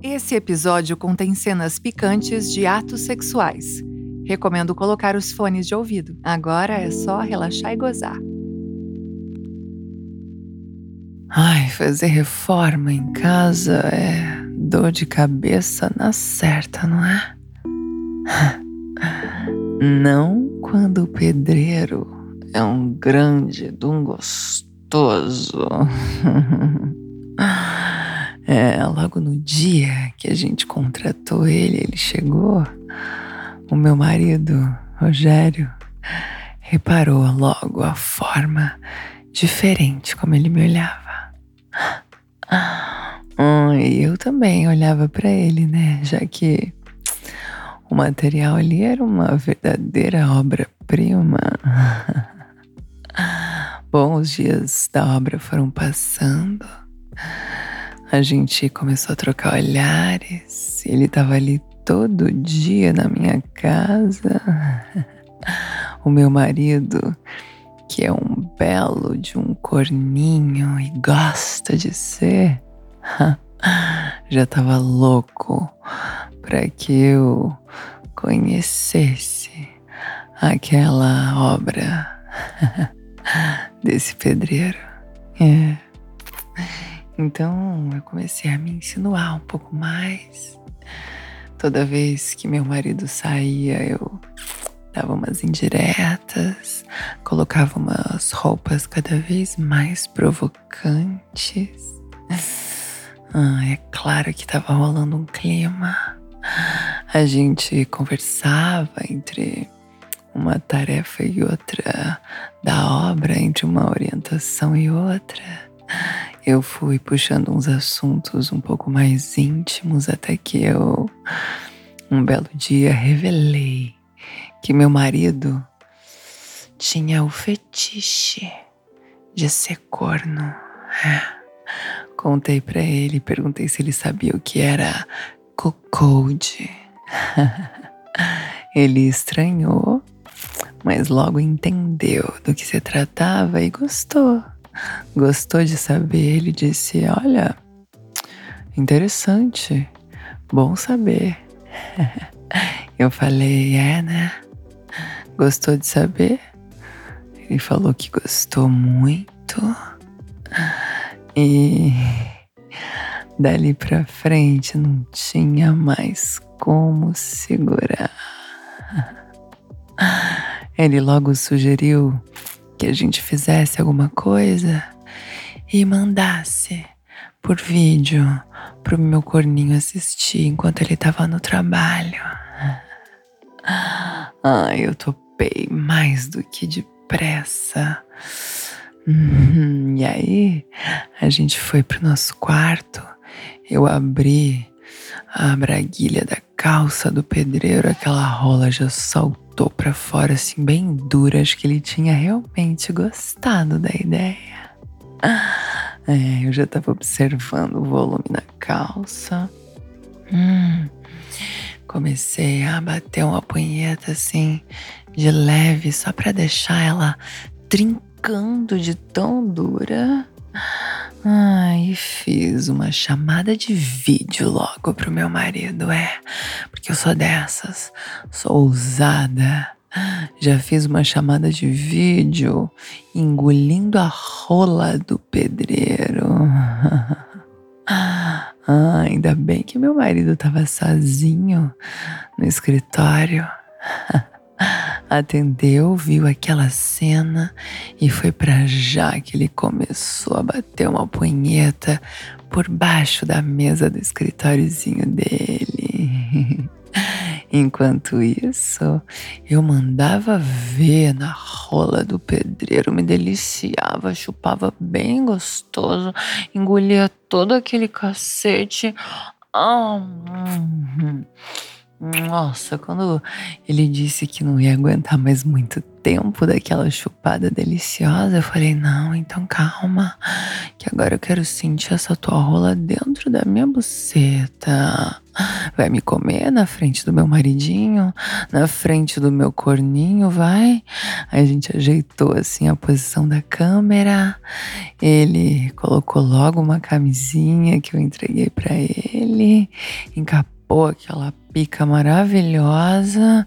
Esse episódio contém cenas picantes de atos sexuais. Recomendo colocar os fones de ouvido. Agora é só relaxar e gozar. Ai, fazer reforma em casa é dor de cabeça na certa, não é? Não quando o pedreiro é um grande de um gostoso. É, logo no dia que a gente contratou ele, ele chegou. O meu marido, Rogério, reparou logo a forma diferente como ele me olhava. Hum, e eu também olhava para ele, né? Já que o material ali era uma verdadeira obra-prima. Bom, os dias da obra foram passando. A gente começou a trocar olhares. Ele estava ali todo dia na minha casa. O meu marido, que é um belo de um corninho e gosta de ser, já estava louco para que eu conhecesse aquela obra desse pedreiro. É. Então eu comecei a me insinuar um pouco mais. Toda vez que meu marido saía, eu dava umas indiretas, colocava umas roupas cada vez mais provocantes. Ah, é claro que estava rolando um clima. A gente conversava entre uma tarefa e outra da obra, entre uma orientação e outra. Eu fui puxando uns assuntos um pouco mais íntimos até que eu, um belo dia, revelei que meu marido tinha o fetiche de ser corno. Contei para ele, perguntei se ele sabia o que era cocode. ele estranhou, mas logo entendeu do que se tratava e gostou. Gostou de saber. Ele disse: Olha, interessante, bom saber. Eu falei: É, né? Gostou de saber? Ele falou que gostou muito. E dali pra frente não tinha mais como segurar. Ele logo sugeriu que a gente fizesse alguma coisa e mandasse por vídeo pro meu corninho assistir enquanto ele tava no trabalho. Ai, eu topei mais do que depressa. Uhum. E aí, a gente foi pro nosso quarto. Eu abri a braguilha da calça do pedreiro, aquela rola já saltou para fora, assim, bem dura. Acho que ele tinha realmente gostado da ideia. É, eu já tava observando o volume na calça. Hum, comecei a bater uma punheta assim, de leve, só para deixar ela trincada ficando de tão dura. Ai, fiz uma chamada de vídeo logo pro meu marido, é. Porque eu sou dessas, sou ousada. Já fiz uma chamada de vídeo engolindo a rola do pedreiro. Ah, ainda bem que meu marido tava sozinho no escritório. atendeu, viu aquela cena e foi para já que ele começou a bater uma punheta por baixo da mesa do escritóriozinho dele. Enquanto isso, eu mandava ver na rola do pedreiro, me deliciava, chupava bem gostoso, engolia todo aquele cacete. Hum. Nossa, quando ele disse que não ia aguentar mais muito tempo daquela chupada deliciosa, eu falei: não, então calma, que agora eu quero sentir essa tua rola dentro da minha buceta. Vai me comer na frente do meu maridinho, na frente do meu corninho, vai? A gente ajeitou assim a posição da câmera. Ele colocou logo uma camisinha que eu entreguei para ele, encapou aquela pica maravilhosa.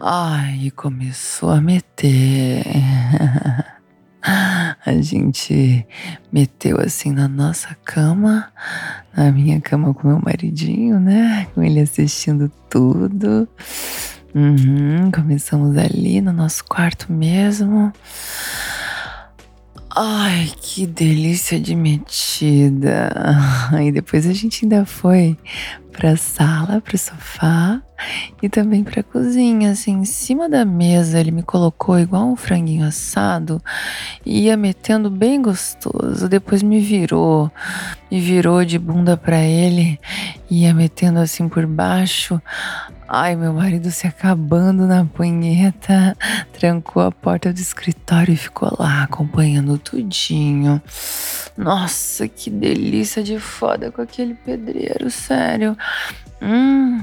Ai, começou a meter. A gente meteu assim na nossa cama, na minha cama com meu maridinho, né? Com ele assistindo tudo. Uhum, começamos ali no nosso quarto mesmo. Ai, que delícia de metida. Aí depois a gente ainda foi pra sala, pro sofá e também pra cozinha, assim, em cima da mesa ele me colocou igual um franguinho assado e ia metendo bem gostoso. Depois me virou, me virou de bunda pra ele, ia metendo assim por baixo. Ai, meu marido se acabando na punheta, trancou a porta do escritório e ficou lá acompanhando tudinho. Nossa, que delícia de foda com aquele pedreiro, sério. Hum.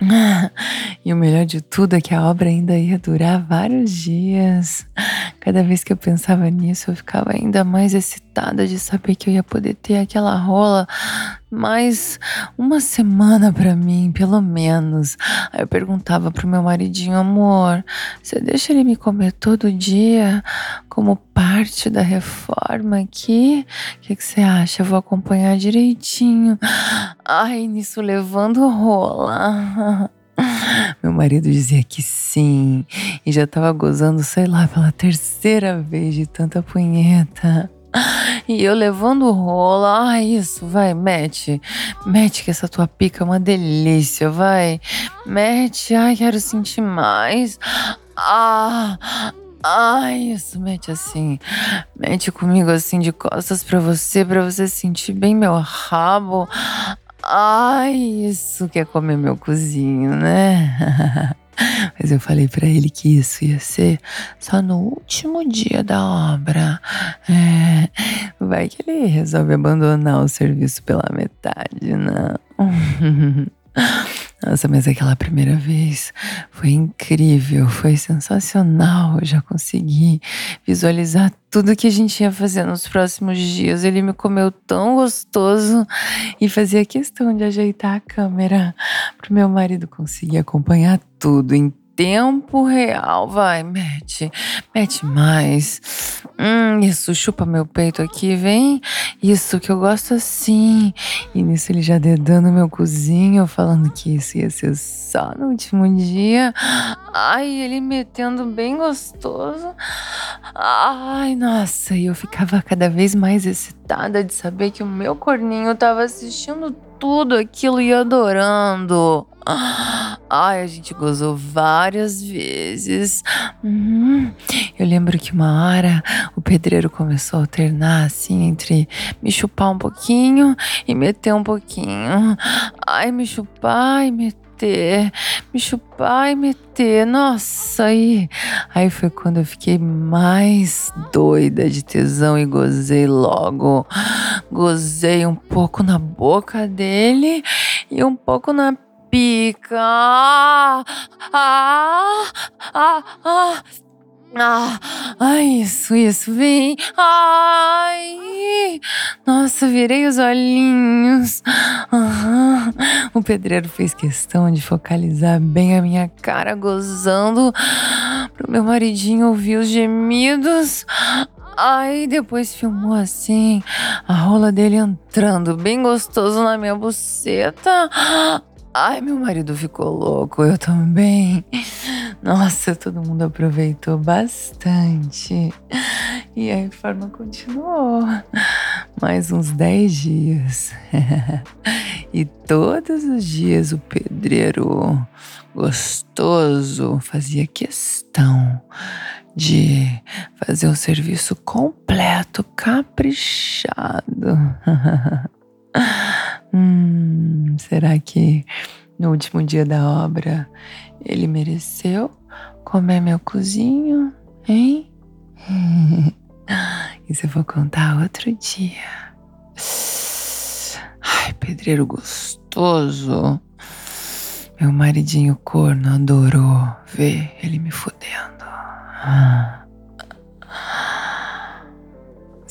E o melhor de tudo é que a obra ainda ia durar vários dias. Cada vez que eu pensava nisso, eu ficava ainda mais excitada de saber que eu ia poder ter aquela rola mais uma semana para mim, pelo menos. Aí eu perguntava pro meu maridinho, amor, você deixa ele me comer todo dia como parte da reforma aqui? O que, que você acha? Eu vou acompanhar direitinho. Ai, nisso levando rola. Meu marido dizia que sim, e já tava gozando, sei lá, pela terceira vez de tanta punheta. E eu levando rola, ah, isso, vai, mete. Mete que essa tua pica é uma delícia, vai. Mete, ai, quero sentir mais. Ah, ai, isso, mete assim. Mete comigo assim de costas pra você, pra você sentir bem meu rabo. Ai, isso quer comer meu cozinho, né? Mas eu falei para ele que isso ia ser só no último dia da obra. É, vai que ele resolve abandonar o serviço pela metade, não. Nossa, mas aquela primeira vez foi incrível, foi sensacional. Eu já consegui visualizar tudo que a gente ia fazer nos próximos dias. Ele me comeu tão gostoso e fazia questão de ajeitar a câmera para meu marido conseguir acompanhar tudo em tempo real. Vai, mete, mete mais. Hum, isso, chupa meu peito aqui, vem. Isso que eu gosto assim. E nisso ele já dedando meu cozinho, falando que isso ia ser só no último dia. Ai, ele metendo bem gostoso. Ai, nossa, e eu ficava cada vez mais excitada de saber que o meu corninho tava assistindo tudo aquilo e adorando. Ai, a gente gozou várias vezes. Uhum. Eu lembro que uma hora o pedreiro começou a alternar assim entre me chupar um pouquinho e meter um pouquinho. Ai, me chupar e meter, me chupar e meter. Nossa, aí, aí foi quando eu fiquei mais doida de tesão e gozei logo. Gozei um pouco na boca dele e um pouco na pica. Ah, ah, ah, ah. Ah, ai, isso, isso, vem. Ai, nossa, virei os olhinhos. Uhum. O pedreiro fez questão de focalizar bem a minha cara, gozando, pro meu maridinho ouvir os gemidos. Aí depois filmou assim, a rola dele entrando bem gostoso na minha buceta. Ai, meu marido ficou louco, eu também. Nossa, todo mundo aproveitou bastante. E a reforma continuou. Mais uns 10 dias. e todos os dias o pedreiro gostoso fazia questão de fazer o serviço completo, caprichado. hum, será que no último dia da obra, ele mereceu comer meu cozinho, hein? Isso eu vou contar outro dia. Ai, pedreiro gostoso. Meu maridinho corno adorou ver ele me fudendo.